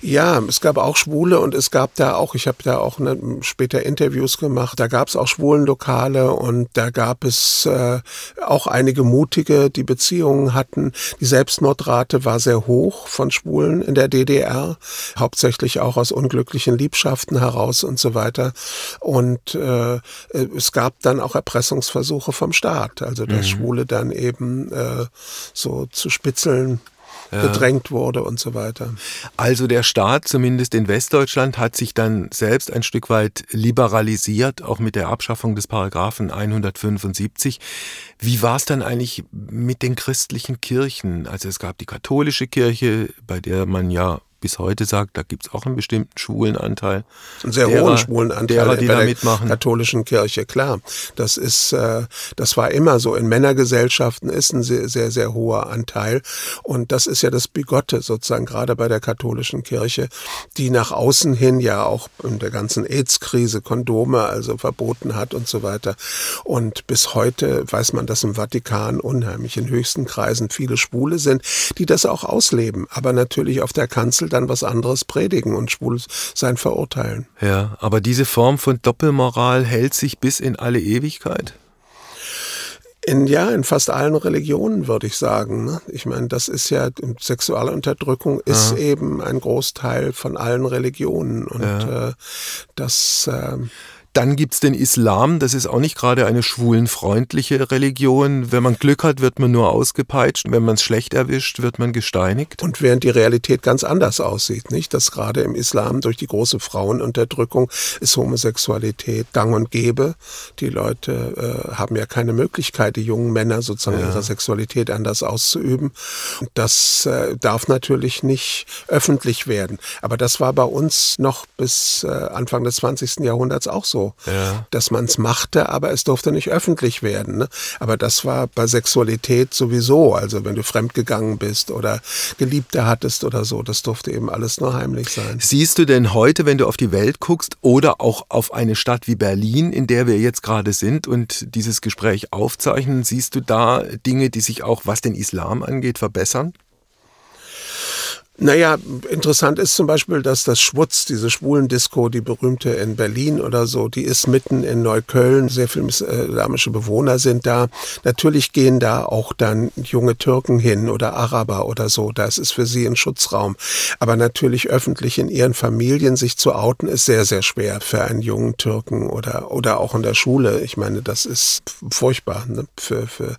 Ja, es gab auch Schwule und es gab da auch, ich habe da auch ne, später Interviews gemacht, da gab es auch Schwulenlokale und da gab es äh, auch einige Mutige, die Beziehungen hatten. Die Selbstmordrate war sehr hoch von Schwulen in der DDR, hauptsächlich auch aus unglücklichen Liebschaften heraus und so weiter. Und äh, es gab dann auch Erpressungsversuche vom Staat, also dass mhm. Schwule dann eben äh, so zu Spitzeln. Gedrängt wurde und so weiter.
Also der Staat, zumindest in Westdeutschland, hat sich dann selbst ein Stück weit liberalisiert, auch mit der Abschaffung des Paragraphen 175. Wie war es dann eigentlich mit den christlichen Kirchen? Also es gab die katholische Kirche, bei der man ja bis heute sagt, da gibt es auch einen bestimmten schwulen Anteil.
Einen sehr derer, hohen schwulen Anteil derer, die bei da mitmachen. katholischen Kirche, klar. Das ist, äh, das war immer so. In Männergesellschaften ist ein sehr, sehr, sehr hoher Anteil. Und das ist ja das Bigotte sozusagen, gerade bei der katholischen Kirche, die nach außen hin ja auch in der ganzen AIDS-Krise Kondome also verboten hat und so weiter. Und bis heute weiß man, dass im Vatikan unheimlich in höchsten Kreisen viele Schwule sind, die das auch ausleben. Aber natürlich auf der Kanzel dann was anderes predigen und schwul sein verurteilen.
Ja, aber diese Form von Doppelmoral hält sich bis in alle Ewigkeit?
In, ja, in fast allen Religionen würde ich sagen. Ne? Ich meine, das ist ja, sexuelle Unterdrückung ist ja. eben ein Großteil von allen Religionen. Und ja. äh, das äh,
dann gibt's den Islam, das ist auch nicht gerade eine schwulenfreundliche Religion. Wenn man Glück hat, wird man nur ausgepeitscht. Wenn man es schlecht erwischt, wird man gesteinigt.
Und während die Realität ganz anders aussieht, nicht? Dass gerade im Islam durch die große Frauenunterdrückung ist Homosexualität gang und gäbe. Die Leute äh, haben ja keine Möglichkeit, die jungen Männer sozusagen ja. ihre Sexualität anders auszuüben. Und das äh, darf natürlich nicht öffentlich werden. Aber das war bei uns noch bis äh, Anfang des 20. Jahrhunderts auch so so, ja. dass man es machte, aber es durfte nicht öffentlich werden. Ne? Aber das war bei Sexualität sowieso. Also wenn du fremdgegangen bist oder Geliebte hattest oder so, das durfte eben alles nur heimlich sein.
Siehst du denn heute, wenn du auf die Welt guckst oder auch auf eine Stadt wie Berlin, in der wir jetzt gerade sind und dieses Gespräch aufzeichnen, siehst du da Dinge, die sich auch, was den Islam angeht, verbessern?
Naja, interessant ist zum Beispiel, dass das Schwutz, diese Schwulendisco, die berühmte in Berlin oder so, die ist mitten in Neukölln. Sehr viele islamische Bewohner sind da. Natürlich gehen da auch dann junge Türken hin oder Araber oder so. Das ist für sie ein Schutzraum. Aber natürlich öffentlich in ihren Familien sich zu outen, ist sehr, sehr schwer für einen jungen Türken oder, oder auch in der Schule. Ich meine, das ist furchtbar ne? für, für,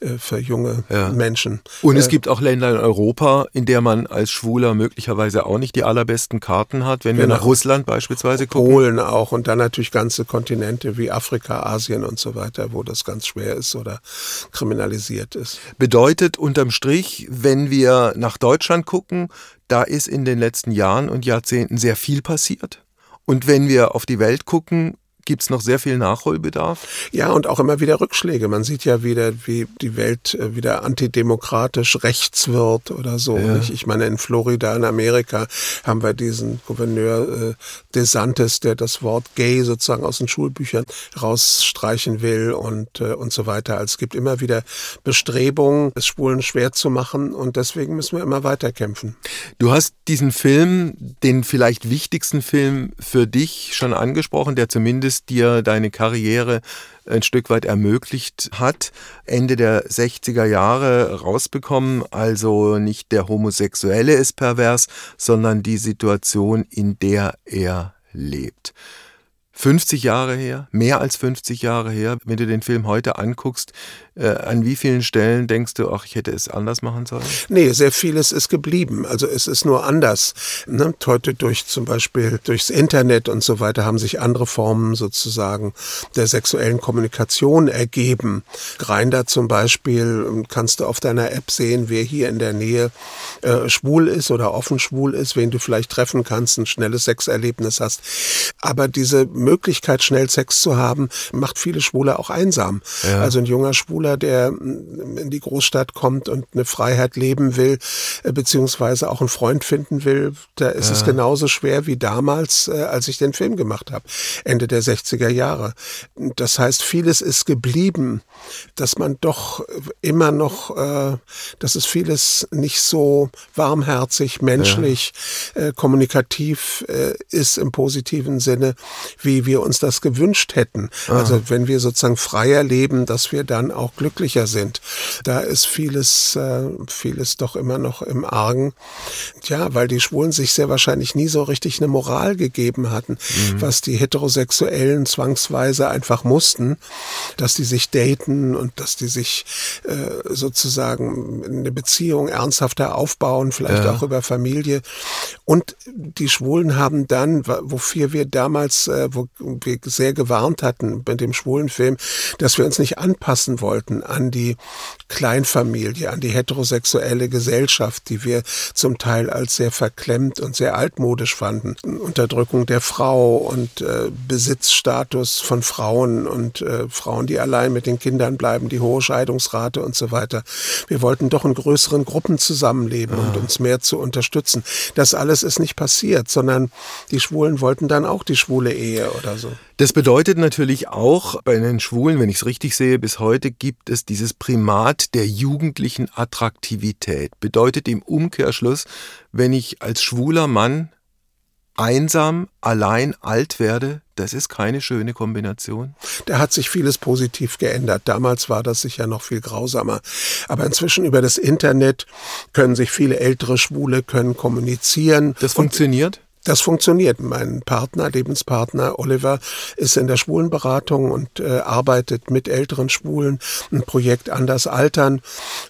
äh, für junge ja. Menschen.
Und es äh, gibt auch Länder in Europa, in der man als Schwuler möglicherweise auch nicht die allerbesten Karten hat, wenn genau. wir nach Russland beispielsweise
gucken. Polen auch und dann natürlich ganze Kontinente wie Afrika, Asien und so weiter, wo das ganz schwer ist oder kriminalisiert ist.
Bedeutet unterm Strich, wenn wir nach Deutschland gucken, da ist in den letzten Jahren und Jahrzehnten sehr viel passiert. Und wenn wir auf die Welt gucken, Gibt es noch sehr viel Nachholbedarf?
Ja, und auch immer wieder Rückschläge. Man sieht ja wieder, wie die Welt äh, wieder antidemokratisch rechts wird oder so. Ja. Ich meine, in Florida, in Amerika, haben wir diesen Gouverneur äh, DeSantis, der das Wort gay sozusagen aus den Schulbüchern rausstreichen will und, äh, und so weiter. Also es gibt immer wieder Bestrebungen, es Schwulen schwer zu machen und deswegen müssen wir immer weiter kämpfen.
Du hast diesen Film, den vielleicht wichtigsten Film für dich schon angesprochen, der zumindest es dir deine Karriere ein Stück weit ermöglicht hat, Ende der 60er Jahre rausbekommen. Also nicht der Homosexuelle ist pervers, sondern die Situation, in der er lebt. 50 Jahre her, mehr als 50 Jahre her. Wenn du den Film heute anguckst, äh, an wie vielen Stellen denkst du, ach, ich hätte es anders machen sollen?
Nee, sehr vieles ist geblieben. Also es ist nur anders. Ne? Heute durch zum Beispiel durchs Internet und so weiter haben sich andere Formen sozusagen der sexuellen Kommunikation ergeben. Grinder zum Beispiel ähm, kannst du auf deiner App sehen, wer hier in der Nähe äh, schwul ist oder offen schwul ist, wen du vielleicht treffen kannst, ein schnelles Sexerlebnis hast. Aber diese Möglichkeit, schnell Sex zu haben, macht viele Schwule auch einsam. Ja. Also ein junger Schwuler, der mm, in die Großstadt kommt und eine Freiheit leben will, äh, beziehungsweise auch einen Freund finden will, da ist ja. es genauso schwer wie damals, äh, als ich den Film gemacht habe, Ende der 60er Jahre. Das heißt, vieles ist geblieben, dass man doch immer noch, äh, dass es vieles nicht so warmherzig, menschlich, ja. kommunikativ ist im positiven Sinne, wie wie wir uns das gewünscht hätten. Ah. Also wenn wir sozusagen freier leben, dass wir dann auch glücklicher sind. Da ist vieles, äh, vieles doch immer noch im Argen. Ja, weil die Schwulen sich sehr wahrscheinlich nie so richtig eine Moral gegeben hatten, mhm. was die Heterosexuellen zwangsweise einfach mussten, dass die sich daten und dass die sich äh, sozusagen eine Beziehung ernsthafter aufbauen, vielleicht ja. auch über Familie. Und die Schwulen haben dann, wofür wir damals, äh, wo wir sehr gewarnt hatten bei dem schwulen Film, dass wir uns nicht anpassen wollten an die Kleinfamilie, an die heterosexuelle Gesellschaft, die wir zum Teil als sehr verklemmt und sehr altmodisch fanden. Unterdrückung der Frau und äh, Besitzstatus von Frauen und äh, Frauen, die allein mit den Kindern bleiben, die hohe Scheidungsrate und so weiter. Wir wollten doch in größeren Gruppen zusammenleben ah. und uns mehr zu unterstützen. Das alles ist nicht passiert, sondern die Schwulen wollten dann auch die schwule Ehe oder so.
Das bedeutet natürlich auch, bei den Schwulen, wenn ich es richtig sehe, bis heute gibt es dieses Primat der jugendlichen Attraktivität. Bedeutet im Umkehrschluss, wenn ich als schwuler Mann einsam, allein, alt werde, das ist keine schöne Kombination.
Da hat sich vieles positiv geändert. Damals war das sicher noch viel grausamer. Aber inzwischen über das Internet können sich viele ältere Schwule können kommunizieren.
Das funktioniert?
Das funktioniert. Mein Partner, Lebenspartner Oliver, ist in der Schwulenberatung und äh, arbeitet mit älteren Schwulen. Ein Projekt Anders Altern.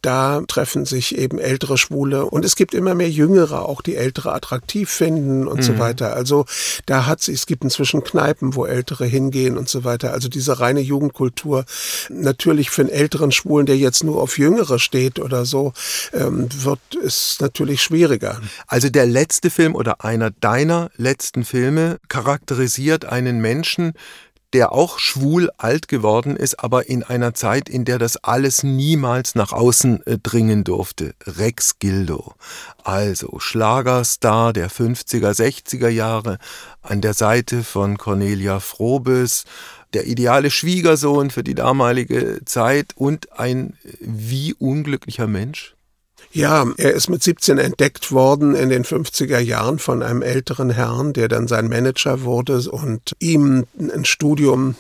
Da treffen sich eben ältere Schwule und es gibt immer mehr Jüngere, auch die Ältere attraktiv finden und mhm. so weiter. Also da hat sich, es gibt inzwischen Kneipen, wo Ältere hingehen und so weiter. Also diese reine Jugendkultur. Natürlich für einen älteren Schwulen, der jetzt nur auf Jüngere steht oder so, ähm, wird es natürlich schwieriger.
Also der letzte Film oder einer deiner seiner letzten Filme charakterisiert einen Menschen, der auch schwul alt geworden ist, aber in einer Zeit, in der das alles niemals nach außen äh, dringen durfte. Rex Gildo. Also Schlagerstar der 50er, 60er Jahre an der Seite von Cornelia Frobes, der ideale Schwiegersohn für die damalige Zeit und ein wie unglücklicher Mensch.
Ja, er ist mit 17 entdeckt worden in den 50er Jahren von einem älteren Herrn, der dann sein Manager wurde und ihm ein Studium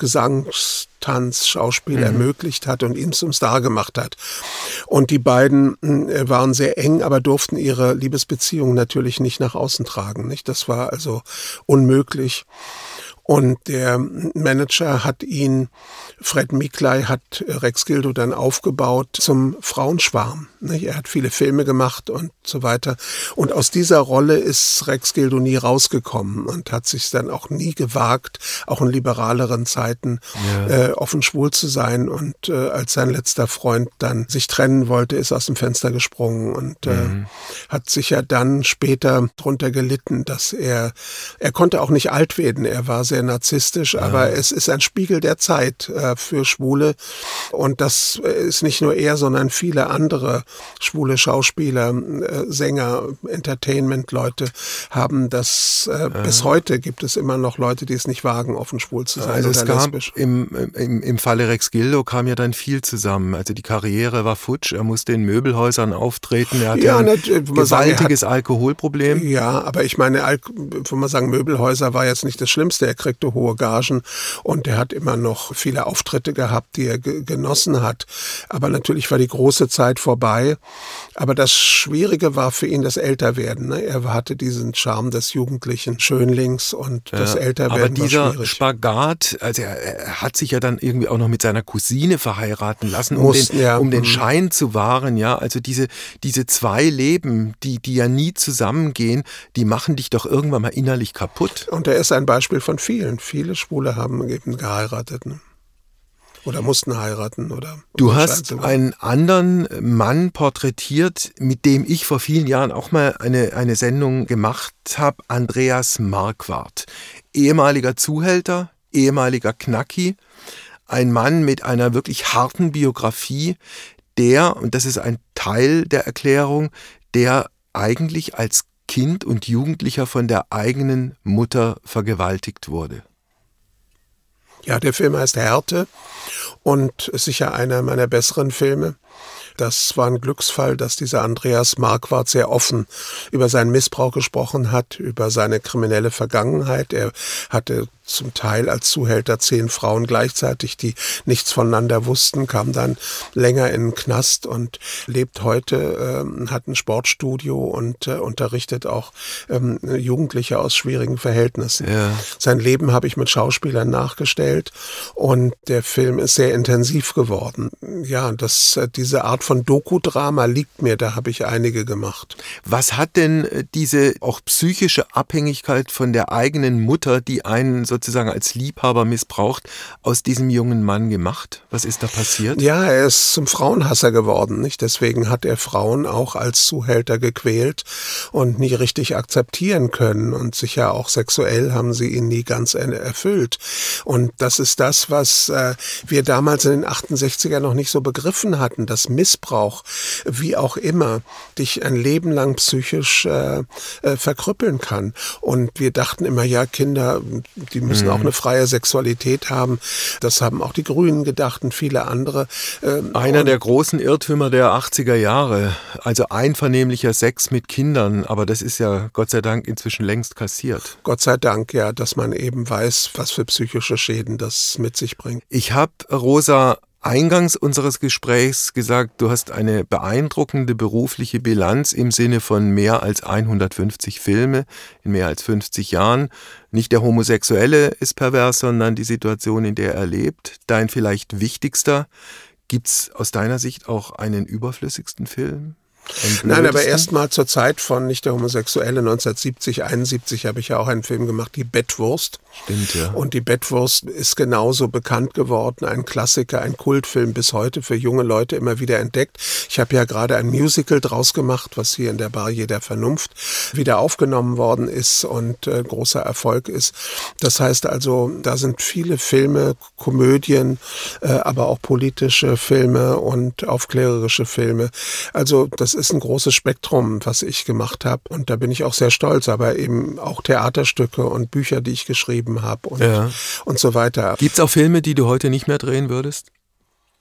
Gesangs, Tanz, Schauspiel mhm. ermöglicht hat und ihn zum Star gemacht hat. Und die beiden äh, waren sehr eng, aber durften ihre Liebesbeziehung natürlich nicht nach außen tragen. Nicht? Das war also unmöglich. Und der Manager hat ihn, Fred Miklai hat Rex Gildo dann aufgebaut zum Frauenschwarm. Er hat viele Filme gemacht und so weiter. Und aus dieser Rolle ist Rex Gildo nie rausgekommen und hat sich dann auch nie gewagt, auch in liberaleren Zeiten ja. äh, offen schwul zu sein. Und äh, als sein letzter Freund dann sich trennen wollte, ist aus dem Fenster gesprungen und äh, mhm. hat sich ja dann später drunter gelitten, dass er, er konnte auch nicht alt werden. Er war sehr sehr narzisstisch, ja. aber es ist ein Spiegel der Zeit äh, für Schwule. Und das ist nicht nur er, sondern viele andere schwule Schauspieler, äh, Sänger, Entertainment-Leute haben das. Äh, ja. Bis heute gibt es immer noch Leute, die es nicht wagen, offen schwul zu sein
also es lesbisch. Im, im, Im Falle Rex Gildo kam ja dann viel zusammen. Also die Karriere war futsch, er musste in Möbelhäusern auftreten, er hatte ja, ein nicht, gewaltiges sagen, hat, Alkoholproblem.
Ja, aber ich meine, wenn man sagen, Möbelhäuser war jetzt nicht das Schlimmste. Er kriegt kriegte hohe Gagen und er hat immer noch viele Auftritte gehabt, die er genossen hat. Aber natürlich war die große Zeit vorbei. Aber das Schwierige war für ihn das Älterwerden. Ne? Er hatte diesen Charme des jugendlichen Schönlings und ja, das Älterwerden
aber dieser. Spagat, also er, er, hat sich ja dann irgendwie auch noch mit seiner Cousine verheiraten lassen, um, Muss, den, ja. um den mhm. Schein zu wahren. Ja, also diese, diese zwei Leben, die, die ja nie zusammengehen, die machen dich doch irgendwann mal innerlich kaputt.
Und er ist ein Beispiel von vielen. Viele Schwule haben eben geheiratet. Ne? Oder mussten heiraten oder.
Du hast einen anderen Mann porträtiert, mit dem ich vor vielen Jahren auch mal eine, eine Sendung gemacht habe, Andreas Marquardt. Ehemaliger Zuhälter, ehemaliger Knacki, ein Mann mit einer wirklich harten Biografie, der, und das ist ein Teil der Erklärung, der eigentlich als Kind und Jugendlicher von der eigenen Mutter vergewaltigt wurde.
Ja, der Film heißt Härte und ist sicher einer meiner besseren Filme. Das war ein Glücksfall, dass dieser Andreas Marquardt sehr offen über seinen Missbrauch gesprochen hat, über seine kriminelle Vergangenheit. Er hatte zum Teil als Zuhälter zehn Frauen gleichzeitig, die nichts voneinander wussten, kam dann länger in den Knast und lebt heute, äh, hat ein Sportstudio und äh, unterrichtet auch ähm, Jugendliche aus schwierigen Verhältnissen. Ja. Sein Leben habe ich mit Schauspielern nachgestellt und der Film ist sehr intensiv geworden. Ja, das, äh, diese Art von Doku-Drama liegt mir, da habe ich einige gemacht.
Was hat denn äh, diese auch psychische Abhängigkeit von der eigenen Mutter, die einen so sozusagen als Liebhaber missbraucht, aus diesem jungen Mann gemacht? Was ist da passiert?
Ja, er ist zum Frauenhasser geworden, nicht? Deswegen hat er Frauen auch als Zuhälter gequält und nie richtig akzeptieren können und sicher auch sexuell haben sie ihn nie ganz erfüllt. Und das ist das, was äh, wir damals in den 68er noch nicht so begriffen hatten, dass Missbrauch, wie auch immer, dich ein Leben lang psychisch äh, äh, verkrüppeln kann. Und wir dachten immer, ja, Kinder, die müssen mhm. auch eine freie Sexualität haben. Das haben auch die Grünen gedacht und viele andere.
Ähm, Einer der großen Irrtümer der 80er Jahre. Also einvernehmlicher Sex mit Kindern. Aber das ist ja Gott sei Dank inzwischen längst kassiert.
Gott sei Dank, ja, dass man eben weiß, was für psychische Schäden das mit sich bringt.
Ich habe Rosa eingangs unseres Gesprächs gesagt, du hast eine beeindruckende berufliche Bilanz im Sinne von mehr als 150 Filme in mehr als 50 Jahren. Nicht der Homosexuelle ist pervers, sondern die Situation, in der er lebt. Dein vielleicht wichtigster. Gibt's aus deiner Sicht auch einen überflüssigsten Film?
Nein, aber erst mal zur Zeit von Nicht der Homosexuelle 1970, 71 habe ich ja auch einen Film gemacht, Die Bettwurst.
Stimmt, ja.
Und Die Bettwurst ist genauso bekannt geworden, ein Klassiker, ein Kultfilm bis heute für junge Leute immer wieder entdeckt. Ich habe ja gerade ein Musical draus gemacht, was hier in der Bar jeder Vernunft wieder aufgenommen worden ist und äh, großer Erfolg ist. Das heißt also, da sind viele Filme, Komödien, äh, aber auch politische Filme und aufklärerische Filme. Also das ist ein großes Spektrum, was ich gemacht habe. Und da bin ich auch sehr stolz, aber eben auch Theaterstücke und Bücher, die ich geschrieben habe und, ja. und so weiter.
Gibt es auch Filme, die du heute nicht mehr drehen würdest?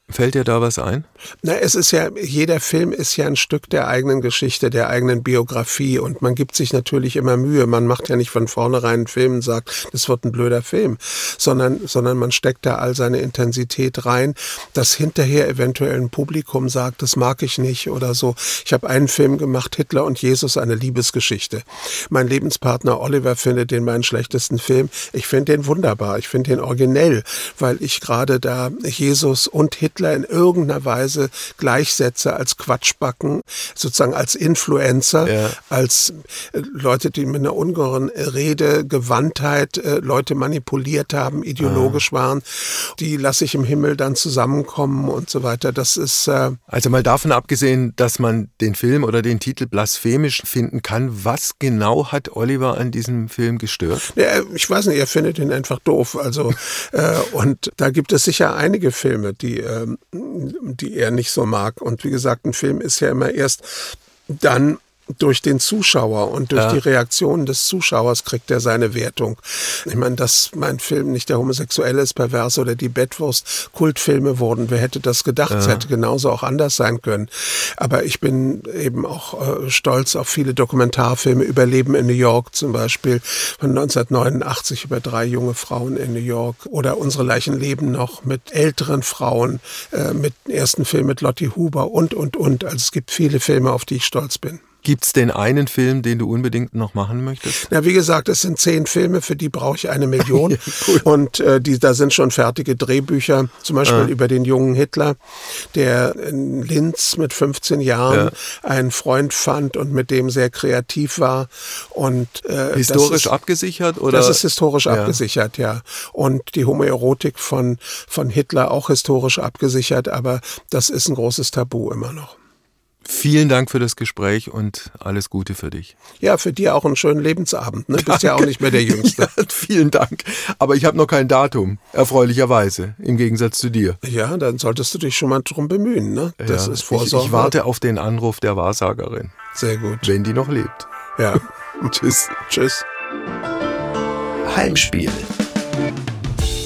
Fällt dir da was ein?
Na, es ist ja, jeder Film ist ja ein Stück der eigenen Geschichte, der eigenen Biografie und man gibt sich natürlich immer Mühe. Man macht ja nicht von vornherein einen Film und sagt, das wird ein blöder Film, sondern, sondern man steckt da all seine Intensität rein, dass hinterher eventuell ein Publikum sagt, das mag ich nicht oder so. Ich habe einen Film gemacht, Hitler und Jesus, eine Liebesgeschichte. Mein Lebenspartner Oliver findet den meinen schlechtesten Film. Ich finde den wunderbar, ich finde den originell, weil ich gerade da Jesus und Hitler Hitler in irgendeiner Weise gleichsetze als Quatschbacken, sozusagen als Influencer, ja. als äh, Leute, die mit einer ungeheuren Rede, Gewandtheit äh, Leute manipuliert haben, ideologisch ah. waren, die lasse ich im Himmel dann zusammenkommen und so weiter. Das ist
äh also mal davon abgesehen, dass man den Film oder den Titel blasphemisch finden kann. Was genau hat Oliver an diesem Film gestört?
Ja, ich weiß nicht, er findet ihn einfach doof. Also *laughs* äh, und da gibt es sicher einige Filme, die äh, die er nicht so mag. Und wie gesagt, ein Film ist ja immer erst dann durch den Zuschauer und durch ja. die Reaktionen des Zuschauers kriegt er seine Wertung. Ich meine, dass mein Film nicht der Homosexuelle ist, Perverse oder die Bettwurst Kultfilme wurden, wer hätte das gedacht? Es hätte genauso auch anders sein können. Aber ich bin eben auch äh, stolz auf viele Dokumentarfilme, Überleben in New York zum Beispiel von 1989 über drei junge Frauen in New York oder Unsere Leichen leben noch mit älteren Frauen, äh, mit ersten Film mit Lottie Huber und, und, und. Also es gibt viele Filme, auf die ich stolz bin.
Gibt es denn einen Film, den du unbedingt noch machen möchtest?
Na, wie gesagt, es sind zehn Filme, für die brauche ich eine Million. *laughs* ja, cool. Und äh, die, da sind schon fertige Drehbücher, zum Beispiel ah. über den jungen Hitler, der in Linz mit 15 Jahren ja. einen Freund fand und mit dem sehr kreativ war. Und,
äh, historisch ist, abgesichert? Oder?
Das ist historisch ja. abgesichert, ja. Und die Homoerotik von, von Hitler auch historisch abgesichert, aber das ist ein großes Tabu immer noch.
Vielen Dank für das Gespräch und alles Gute für dich.
Ja, für dir auch einen schönen Lebensabend. Ne? Du bist ja auch nicht mehr der *laughs* Jüngste.
Ja, vielen Dank. Aber ich habe noch kein Datum, erfreulicherweise, im Gegensatz zu dir.
Ja, dann solltest du dich schon mal drum bemühen. Ne? Das ja, ist Vorsorge.
Ich, ich warte auf den Anruf der Wahrsagerin.
Sehr gut.
Wenn die noch lebt.
Ja. *laughs* Tschüss. Tschüss.
Heimspiel.